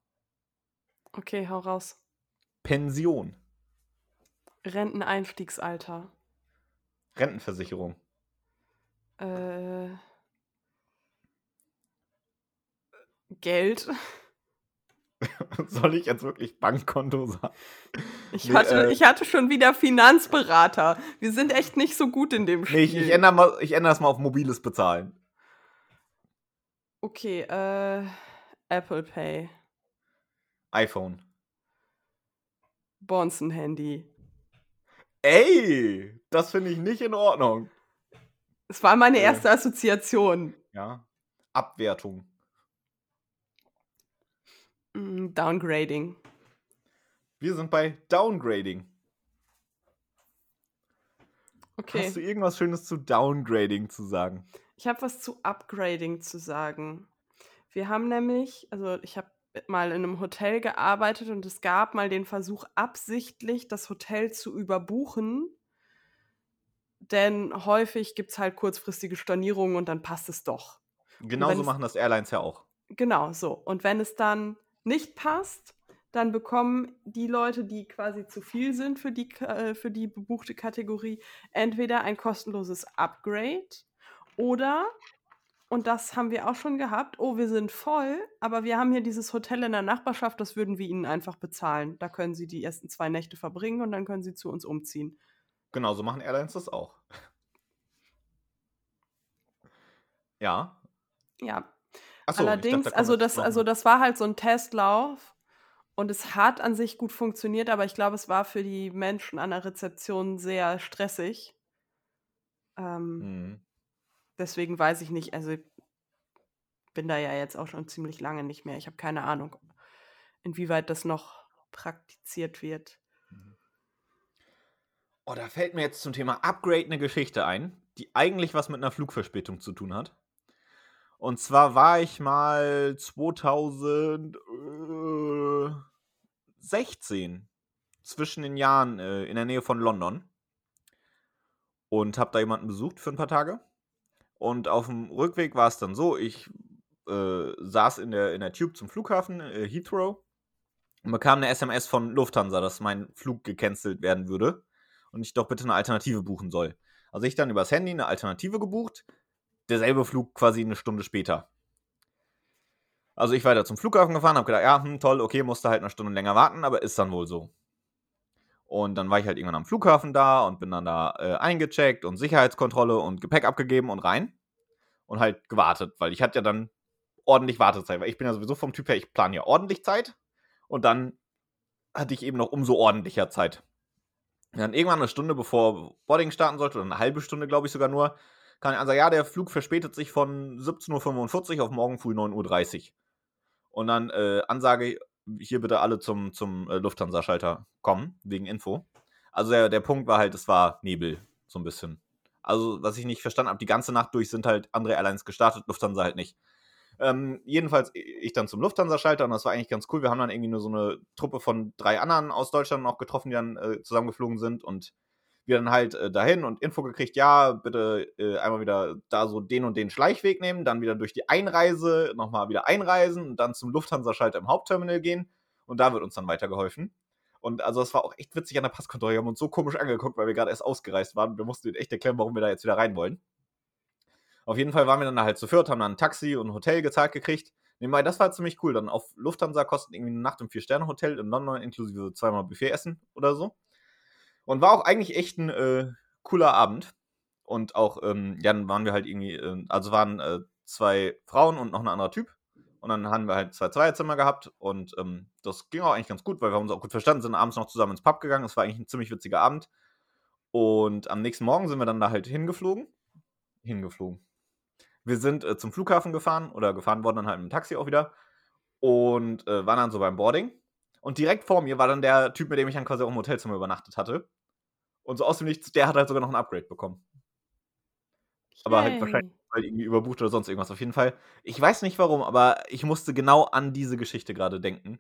Okay, hau raus. Pension, Renteneinstiegsalter. Rentenversicherung. Äh, Geld. [laughs] Soll ich jetzt wirklich Bankkonto sagen? Ich, Nee, hatte, äh, ich hatte schon wieder Finanzberater. Wir sind echt nicht so gut in dem Spiel. Nee, ich, ich, ändere mal, ich ändere das mal auf mobiles Bezahlen. Okay, äh, Apple Pay. iPhone. Bonzen-Handy. Ey, das finde ich nicht in Ordnung. Es war meine Äh. erste Assoziation. Ja. Abwertung. Mm, Downgrading. Wir sind bei Downgrading. Okay. Hast du irgendwas Schönes zu Downgrading zu sagen? Ich habe was zu Upgrading zu sagen. Wir haben nämlich, also ich habe mal in einem Hotel gearbeitet und es gab mal den Versuch, absichtlich das Hotel zu überbuchen. Denn häufig gibt es halt kurzfristige Stornierungen und dann passt es doch. Genauso machen das Airlines ja auch. Genau so. Und wenn es dann nicht passt, dann bekommen die Leute, die quasi zu viel sind für die, äh, für die bebuchte Kategorie, entweder ein kostenloses Upgrade oder, und das haben wir auch schon gehabt, oh, wir sind voll, aber wir haben hier dieses Hotel in der Nachbarschaft, das würden wir ihnen einfach bezahlen. Da können sie die ersten zwei Nächte verbringen und dann können sie zu uns umziehen. Genauso machen Airlines das auch. Ja. Ja, ich Allerdings, dachte, da also das, also das war halt so ein Testlauf und es hat an sich gut funktioniert, aber ich glaube, es war für die Menschen an der Rezeption sehr stressig. Ähm, Mhm. Deswegen weiß ich nicht, also bin da ja jetzt auch schon ziemlich lange nicht mehr. Ich habe keine Ahnung, inwieweit das noch praktiziert wird. Oh, da fällt mir jetzt zum Thema Upgrade eine Geschichte ein, die eigentlich was mit einer Flugverspätung zu tun hat. Und zwar war ich mal 2016 zwischen den Jahren äh, in der Nähe von London und habe da jemanden besucht für ein paar Tage. Und auf dem Rückweg war es dann so, ich äh, saß in der, in der Tube zum Flughafen äh, Heathrow und bekam eine SMS von Lufthansa, dass mein Flug gecancelt werden würde und ich doch bitte eine Alternative buchen soll. Also ich dann übers Handy eine Alternative gebucht, derselbe Flug quasi eine Stunde später. Also ich weiter zum Flughafen gefahren, habe gedacht, ja, hm, toll, okay, musste halt eine Stunde länger warten, aber ist dann wohl so. Und dann war ich halt irgendwann am Flughafen da und bin dann da äh, eingecheckt und Sicherheitskontrolle und Gepäck abgegeben und rein. Und halt gewartet, weil ich hatte ja dann ordentlich Wartezeit, weil ich bin ja sowieso vom Typ her, ich plane ja ordentlich Zeit. Und dann hatte ich eben noch umso ordentlicher Zeit. Und dann irgendwann eine Stunde bevor Boarding starten sollte, oder eine halbe Stunde, glaube ich sogar nur, kann ich sagen, ja, der Flug verspätet sich von 17.45 Uhr auf morgen früh 9.30 Uhr. Und dann äh, Ansage, hier bitte alle zum, zum äh, Lufthansa-Schalter kommen, wegen Info. Also der, der Punkt war halt, es war Nebel, so ein bisschen. Also, was ich nicht verstanden habe, die ganze Nacht durch sind halt andere Airlines gestartet, Lufthansa halt nicht. Ähm, jedenfalls, ich dann zum Lufthansa-Schalter und das war eigentlich ganz cool. Wir haben dann irgendwie nur so eine Truppe von drei anderen aus Deutschland noch getroffen, die dann äh, zusammengeflogen sind und wir dann halt äh, dahin und Info gekriegt, ja, bitte äh, einmal wieder da so den und den Schleichweg nehmen, dann wieder durch die Einreise, nochmal wieder einreisen und dann zum Lufthansa-Schalter im Hauptterminal gehen und da wird uns dann weitergeholfen. Und also es war auch echt witzig an der Passkontrolle. Wir haben uns so komisch angeguckt, weil wir gerade erst ausgereist waren. Wir mussten echt erklären, warum wir da jetzt wieder rein wollen. Auf jeden Fall waren wir dann halt zu viert, haben dann ein Taxi und ein Hotel gezahlt gekriegt. Nebenbei, das war ziemlich cool. Dann auf Lufthansa kostet irgendwie eine Nacht im Vier-Sterne-Hotel in London inklusive zweimal Buffet essen oder so. Und war auch eigentlich echt ein äh, cooler Abend. Und auch, ähm, ja, dann waren wir halt irgendwie, äh, also waren äh, zwei Frauen und noch ein anderer Typ. Und dann haben wir halt zwei Zweierzimmer gehabt und ähm, das ging auch eigentlich ganz gut, weil wir uns auch gut verstanden, sind abends noch zusammen ins Pub gegangen. Es war eigentlich ein ziemlich witziger Abend. Und am nächsten Morgen sind wir dann da halt hingeflogen. Hingeflogen. Wir sind äh, zum Flughafen gefahren oder gefahren worden dann halt mit dem Taxi auch wieder und äh, waren dann so beim Boarding. Und direkt vor mir war dann der Typ, mit dem ich dann quasi auch im Hotelzimmer übernachtet hatte. Und so aus dem Nichts, der hat halt sogar noch ein Upgrade bekommen. Aber halt wahrscheinlich weil irgendwie überbucht oder sonst irgendwas. Auf jeden Fall. Ich weiß nicht warum, aber ich musste genau an diese Geschichte gerade denken,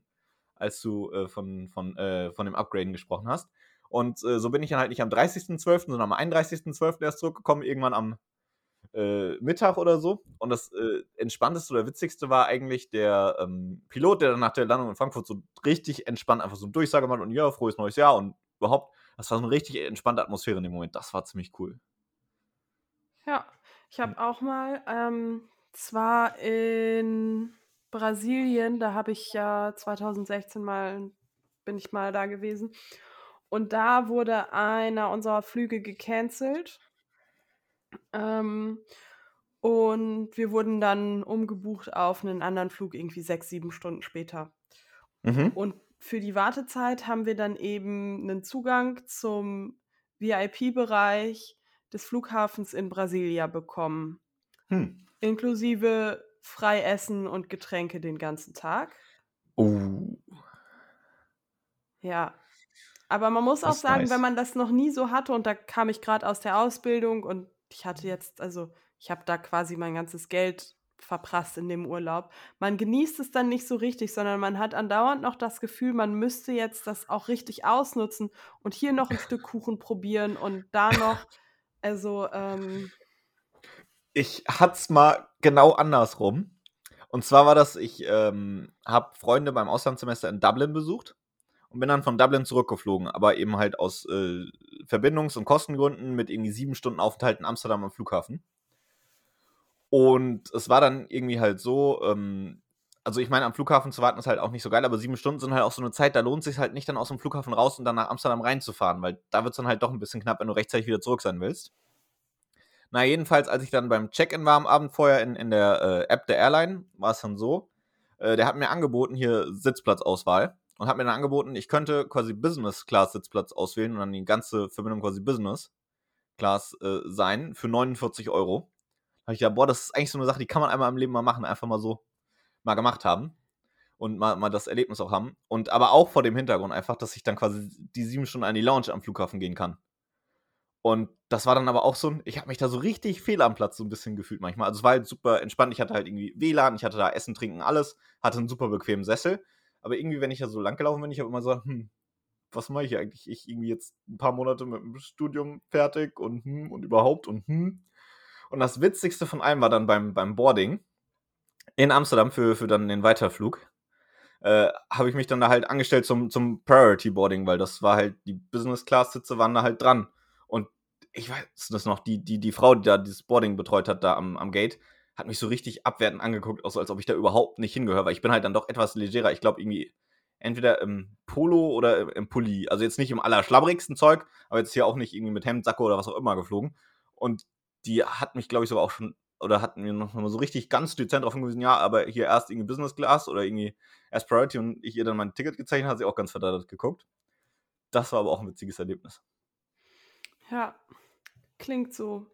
als du äh, von, von, äh, von dem Upgraden gesprochen hast. Und äh, so bin ich dann halt nicht am 30.12., sondern am 31.12. erst zurückgekommen, irgendwann am äh, Mittag oder so. Und das äh, Entspannteste oder Witzigste war eigentlich der ähm, Pilot, der dann nach der Landung in Frankfurt so richtig entspannt einfach so eine Durchsage macht und ja, frohes neues Jahr und überhaupt. Das war so eine richtig entspannte Atmosphäre in dem Moment. Das war ziemlich cool. Ja, ich habe auch mal, ähm, zwar in Brasilien, da habe ich ja 2016 mal bin ich mal da gewesen. Und da wurde einer unserer Flüge gecancelt. Ähm, und wir wurden dann umgebucht auf einen anderen Flug, irgendwie sechs, sieben Stunden später. Mhm. Und für die Wartezeit haben wir dann eben einen Zugang zum VIP-Bereich des Flughafens in Brasilia bekommen. Hm. Inklusive Freiessen und Getränke den ganzen Tag. Oh. Ja. Aber man muss das auch sagen, nice. wenn man das noch nie so hatte, und da kam ich gerade aus der Ausbildung und ich hatte jetzt, also ich habe da quasi mein ganzes Geld verprasst in dem Urlaub. Man genießt es dann nicht so richtig, sondern man hat andauernd noch das Gefühl, man müsste jetzt das auch richtig ausnutzen und hier noch ein Stück Kuchen probieren und da noch also, ähm. Ich hatte es mal genau andersrum. Und zwar war das, ich ähm, habe Freunde beim Auslandssemester in Dublin besucht und bin dann von Dublin zurückgeflogen, aber eben halt aus äh, Verbindungs- und Kostengründen mit irgendwie sieben Stunden Aufenthalt in Amsterdam am Flughafen. Und es war dann irgendwie halt so, ähm, also ich meine, am Flughafen zu warten ist halt auch nicht so geil, aber sieben Stunden sind halt auch so eine Zeit, da lohnt es sich halt nicht dann aus dem Flughafen raus und dann nach Amsterdam reinzufahren, weil da wird es dann halt doch ein bisschen knapp, wenn du rechtzeitig wieder zurück sein willst. Na, jedenfalls, als ich dann beim Check-in war am Abend vorher in, in der äh, App der Airline, war es dann so, äh, der hat mir angeboten, hier Sitzplatzauswahl und hat mir dann angeboten, ich könnte quasi Business-Class-Sitzplatz auswählen und dann die ganze Verbindung quasi Business-Class äh, sein für 49 Euro. Da habe ich gedacht, boah, das ist eigentlich so eine Sache, die kann man einmal im Leben mal machen, einfach mal so mal gemacht haben und mal, mal das Erlebnis auch haben. Und aber auch vor dem Hintergrund einfach, dass ich dann quasi die sieben Stunden an die Lounge am Flughafen gehen kann. Und das war dann aber auch so ein, ich habe mich da so richtig fehl am Platz so ein bisschen gefühlt manchmal. Also es war halt super entspannt. Ich hatte halt irgendwie WLAN, ich hatte da Essen, Trinken, alles, hatte einen super bequemen Sessel. Aber irgendwie, wenn ich da so lang gelaufen bin, ich habe immer so, hm, was mache ich eigentlich? Ich irgendwie jetzt ein paar Monate mit dem Studium fertig und hm und überhaupt und hm. Und das Witzigste von allem war dann beim, beim Boarding in Amsterdam für, für dann den Weiterflug, äh, habe ich mich dann da halt angestellt zum, zum Priority Boarding, weil das war halt, die Business Class Sitze waren da halt dran. Und ich weiß das noch, die, die, die Frau, die da dieses Boarding betreut hat, da am, am Gate, hat mich so richtig abwertend angeguckt, auch so, als ob ich da überhaupt nicht hingehöre, weil ich bin halt dann doch etwas legerer. Ich glaube irgendwie, entweder im Polo oder im Pulli. Also jetzt nicht im allerschlabberigsten Zeug, aber jetzt hier auch nicht irgendwie mit Hemd, Sacko oder was auch immer geflogen. Und die hat mich, glaube ich, sogar auch schon, oder hat mir noch mal so richtig ganz dezent darauf hingewiesen, ja, aber hier erst irgendwie Business Class oder irgendwie erst Priority und ich ihr dann mein Ticket gezeichnet, hat sie auch ganz verdattert geguckt. Das war aber auch ein witziges Erlebnis. Ja, klingt so.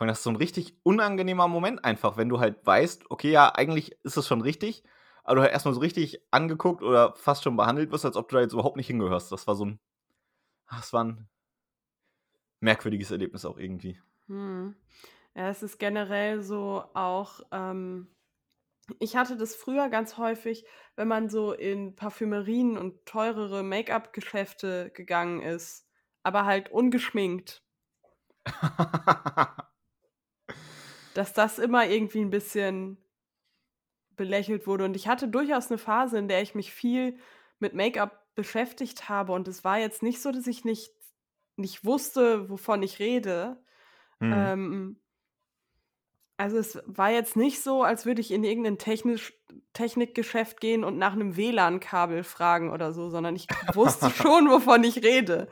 Vor allem, das ist so ein richtig unangenehmer Moment einfach, wenn du halt weißt, okay, ja, eigentlich ist es schon richtig, aber du halt erstmal so richtig angeguckt oder fast schon behandelt wirst, als ob du da jetzt überhaupt nicht hingehörst. Das war so ein, das war ein merkwürdiges Erlebnis auch irgendwie. Hm. Ja, es ist generell so auch, ähm, ich hatte das früher ganz häufig, wenn man so in Parfümerien und teurere Make-up-Geschäfte gegangen ist, aber halt ungeschminkt. [laughs] dass das immer irgendwie ein bisschen belächelt wurde. Und ich hatte durchaus eine Phase, in der ich mich viel mit Make-up beschäftigt habe. Und es war jetzt nicht so, dass ich nicht, nicht wusste, wovon ich rede. Mhm. Ähm, also es war jetzt nicht so, als würde ich in irgendein technisch, Technikgeschäft gehen und nach einem WLAN-Kabel fragen oder so, sondern ich wusste [laughs] schon, wovon ich rede.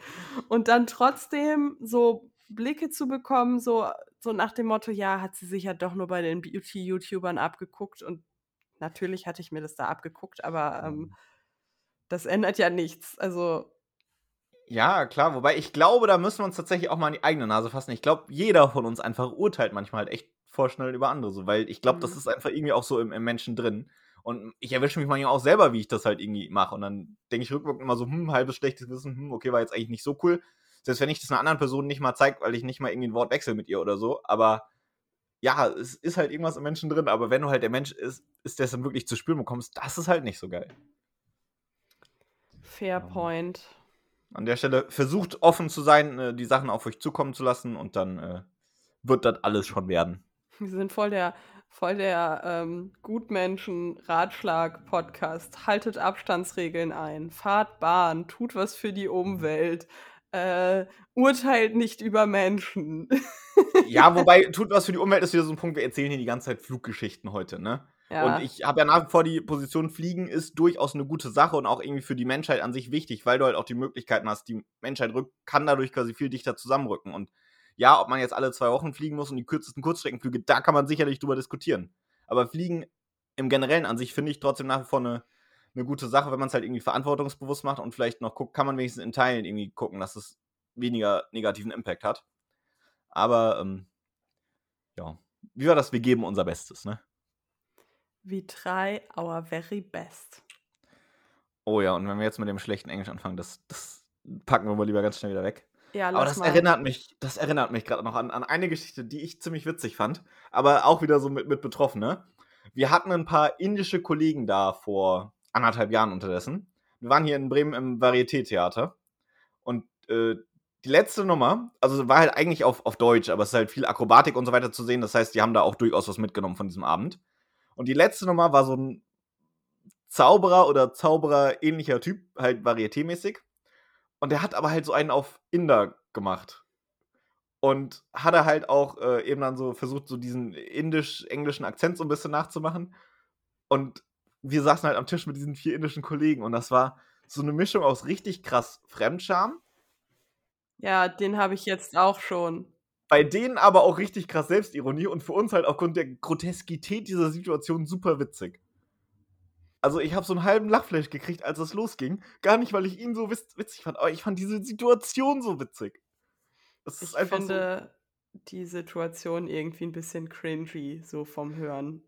Und dann trotzdem so Blicke zu bekommen, so, so nach dem Motto, ja, hat sie sich ja doch nur bei den Beauty-YouTubern abgeguckt und natürlich hatte ich mir das da abgeguckt, aber ähm, das ändert ja nichts. Also Ja, klar, wobei ich glaube, da müssen wir uns tatsächlich auch mal an die eigene Nase fassen. Ich glaube, jeder von uns einfach urteilt manchmal halt echt vorschnell über andere, so, weil ich glaube, das Mhm. ist einfach irgendwie auch so im, im Menschen drin. Und ich erwische mich manchmal auch selber, wie ich das halt irgendwie mache. Und dann denke ich rückwirkend immer so, hm, halbes schlechtes Wissen, hm, okay, war jetzt eigentlich nicht so cool. Selbst wenn ich das einer anderen Person nicht mal zeige, weil ich nicht mal irgendwie ein Wort wechsle mit ihr oder so. Aber ja, es ist halt irgendwas im Menschen drin. Aber wenn du halt der Mensch ist, ist, der es dann wirklich zu spüren bekommst, das ist halt nicht so geil. fair Ja. point. An der Stelle versucht offen zu sein, äh, die Sachen auf euch zukommen zu lassen und dann äh, wird das alles schon werden. Wir sind voll der, voll der ähm, Gutmenschen-Ratschlag-Podcast. Haltet Abstandsregeln ein, fahrt Bahn, tut was für die Umwelt, äh, urteilt nicht über Menschen. Ja, [laughs] wobei, tut was für die Umwelt ist wieder so ein Punkt, wir erzählen hier die ganze Zeit Fluggeschichten heute, ne? ja, Und ich habe ja nach wie vor die Position, Fliegen ist durchaus eine gute Sache und auch irgendwie für die Menschheit an sich wichtig, weil du halt auch die Möglichkeiten hast, die Menschheit rück, kann dadurch quasi viel dichter zusammenrücken. Und ja, ob man jetzt alle zwei Wochen fliegen muss und die kürzesten Kurzstreckenflüge, da kann man sicherlich drüber diskutieren. Aber Fliegen im Generellen an sich finde ich trotzdem nach wie vor eine, eine gute Sache, wenn man es halt irgendwie verantwortungsbewusst macht und vielleicht noch guckt, kann man wenigstens in Teilen irgendwie gucken, dass es weniger negativen Impact hat. Aber ähm, ja, wie war das? Wir geben unser Bestes, ne? we try our very best. Oh ja, und wenn wir jetzt mit dem schlechten Englisch anfangen, das, das packen wir mal lieber ganz schnell wieder weg. Ja, Aber das mal. erinnert mich, das erinnert mich gerade noch an, an eine Geschichte, die ich ziemlich witzig fand, aber auch wieder so mit, mit Betroffene. Wir hatten ein paar indische Kollegen da vor anderthalb Jahren unterdessen. Wir waren hier in Bremen im Varieté-Theater. Und äh, die letzte Nummer, also war halt eigentlich auf, auf Deutsch, aber es ist halt viel Akrobatik und so weiter zu sehen. Das heißt, die haben da auch durchaus was mitgenommen von diesem Abend. Und die letzte Nummer war so ein Zauberer oder Zauberer ähnlicher Typ, halt varietémäßig. Und der hat aber halt so einen auf Inder gemacht. Und hat er halt auch äh, eben dann so versucht, so diesen indisch-englischen Akzent so ein bisschen nachzumachen. Und wir saßen halt am Tisch mit diesen vier indischen Kollegen und das war so eine Mischung aus richtig krass Fremdscham, Ja, den habe ich jetzt auch schon. bei denen aber auch richtig krass Selbstironie und für uns halt aufgrund der Groteskität dieser Situation super witzig. Also ich habe so einen halben Lachflash gekriegt, als es losging. Gar nicht, weil ich ihn so witz witzig fand, aber ich fand diese Situation so witzig. Das ist Ich einfach so. finde die Situation irgendwie ein bisschen cringy, so vom Hören.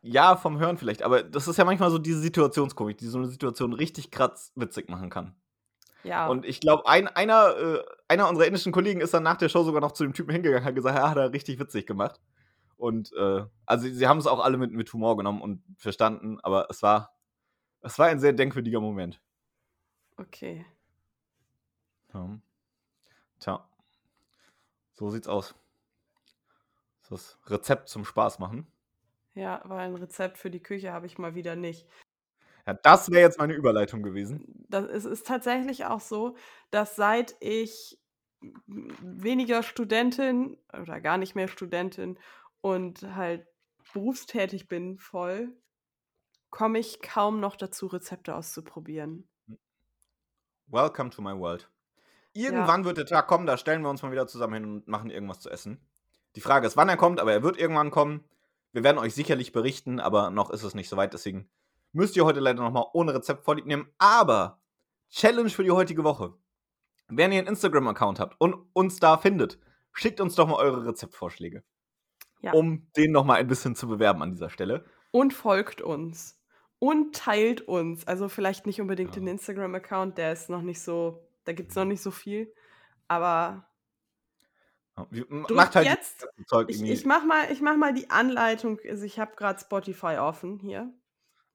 Ja, vom Hören vielleicht, aber das ist ja manchmal so diese Situationskomik, die so eine Situation richtig krass witzig machen kann. Ja, Und ich glaube, ein, einer, äh, einer unserer indischen Kollegen ist dann nach der Show sogar noch zu dem Typen hingegangen und hat gesagt, ja, hat er richtig witzig gemacht. Und äh, also sie haben es auch alle mit, mit Humor genommen und verstanden, aber es war, es war ein sehr denkwürdiger Moment. okay. Ja. Tja. So sieht's aus. Das Rezept zum Spaß machen. Ja, weil ein Rezept für die Küche habe ich mal wieder nicht. Ja, das wäre jetzt meine Überleitung gewesen. Das, es ist tatsächlich auch so, dass seit ich weniger Studentin oder gar nicht mehr Studentin und halt berufstätig bin voll, komme ich kaum noch dazu, Rezepte auszuprobieren. Welcome to my world. Irgendwann ja. wird der Tag kommen, da stellen wir uns mal wieder zusammen hin und machen irgendwas zu essen. Die Frage ist, wann er kommt, aber er wird irgendwann kommen. Wir werden euch sicherlich berichten, aber noch ist es nicht so weit, deswegen müsst ihr heute leider nochmal ohne Rezept vorlieb nehmen. Aber Challenge für die heutige Woche. Wenn ihr einen Instagram-Account habt und uns da findet, schickt uns doch mal eure Rezeptvorschläge. Ja. Um den nochmal ein bisschen zu bewerben an dieser Stelle. Und folgt uns. Und teilt uns. Also vielleicht nicht unbedingt ja. den Instagram-Account, der ist noch nicht so, da gibt es noch nicht so viel. Aber Macht halt jetzt. Ich, ich, mach mal, ich mach mal die Anleitung. Also ich habe gerade Spotify offen hier.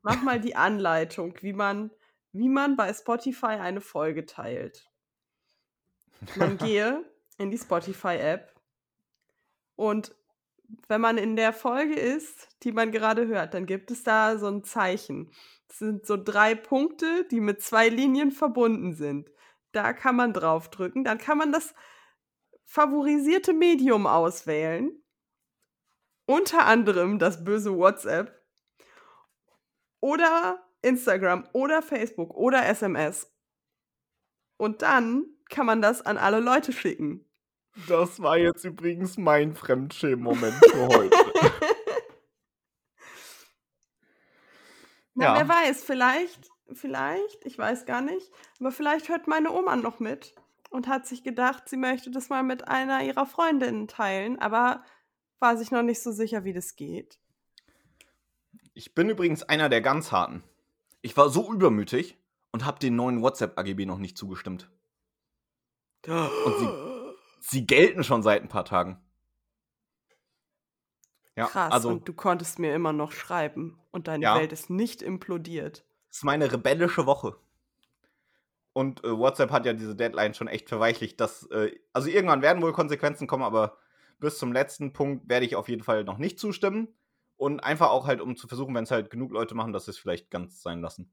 Mach mal die Anleitung, wie man, wie man bei Spotify eine Folge teilt. Man [laughs] gehe in die Spotify-App und wenn man in der Folge ist, die man gerade hört, dann gibt es da so ein Zeichen. Das sind so drei Punkte, die mit zwei Linien verbunden sind. Da kann man draufdrücken. Dann kann man das favorisierte Medium auswählen. Unter anderem das böse WhatsApp oder Instagram oder Facebook oder SMS. Und dann kann man das an alle Leute schicken. Das war jetzt übrigens mein Fremdschämen-Moment für [laughs] heute. Na, ja. wer weiß, vielleicht, vielleicht, ich weiß gar nicht, aber vielleicht hört meine Oma noch mit und hat sich gedacht, sie möchte das mal mit einer ihrer Freundinnen teilen, aber war sich noch nicht so sicher, wie das geht. Ich bin übrigens einer der ganz harten. Ich war so übermütig und habe den neuen WhatsApp-AGB noch nicht zugestimmt. Und sie, sie gelten schon seit ein paar Tagen. Ja, Krass, also, und du konntest mir immer noch schreiben und deine ja, Welt ist nicht implodiert. Das ist meine rebellische Woche. Und äh, WhatsApp hat ja diese Deadline schon echt verweichlicht, dass, äh, also irgendwann werden wohl Konsequenzen kommen, aber bis zum letzten Punkt werde ich auf jeden Fall noch nicht zustimmen. Und einfach auch halt, um zu versuchen, wenn es halt genug Leute machen, dass sie es vielleicht ganz sein lassen.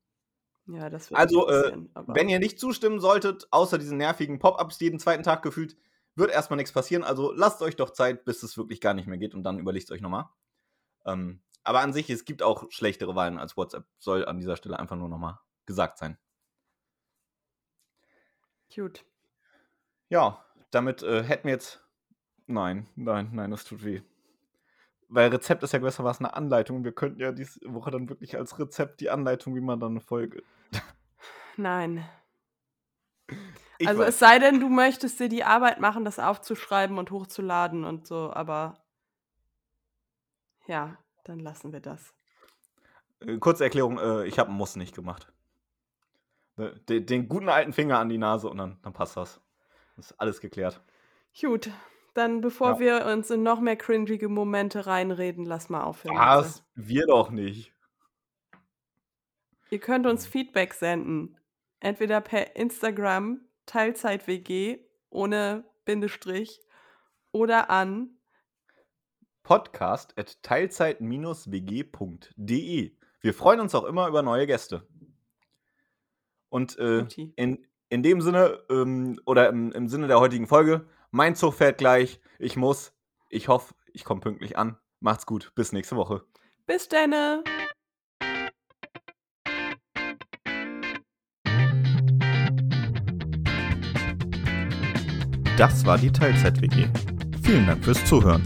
Ja, das wird Also, äh, wenn ihr nicht zustimmen solltet, außer diesen nervigen Pop-Ups jeden zweiten Tag gefühlt, wird erstmal nichts passieren. Also lasst euch doch Zeit, bis es wirklich gar nicht mehr geht und dann überlegt es euch nochmal. Ähm, aber an sich, es gibt auch schlechtere Wahlen als WhatsApp. Soll an dieser Stelle einfach nur nochmal gesagt sein. Gut. Ja, damit äh, hätten wir jetzt. Nein, nein, nein, das tut weh. Weil Rezept ist ja gewissermaßen eine Anleitung. Wir könnten ja diese Woche dann wirklich als Rezept die Anleitung, wie man dann eine Folge. [laughs] Nein. Ich also weiß. es sei denn, du möchtest dir die Arbeit machen, das aufzuschreiben und hochzuladen und so, aber ja, dann lassen wir das. Äh, kurze Erklärung, äh, ich habe einen Muss nicht gemacht. Ne, den, den, guten alten Finger an die Nase und dann, dann passt das. Das ist alles geklärt. Gut, dann bevor ja. wir uns in noch mehr cringige Momente reinreden, lass mal aufhören. Was? Wir doch nicht. Ihr könnt uns Feedback senden. Entweder per Instagram Teilzeit-WG ohne Bindestrich oder an podcast at teilzeit-wg.de. Wir freuen uns auch immer über neue Gäste. Und äh, in, in dem Sinne, ähm, oder im, im Sinne der heutigen Folge, mein Zug fährt gleich. Ich muss. Ich hoffe, ich komme pünktlich an. Macht's gut. Bis nächste Woche. Bis denne. Das war die Teilzeit-WG. Vielen Dank fürs Zuhören.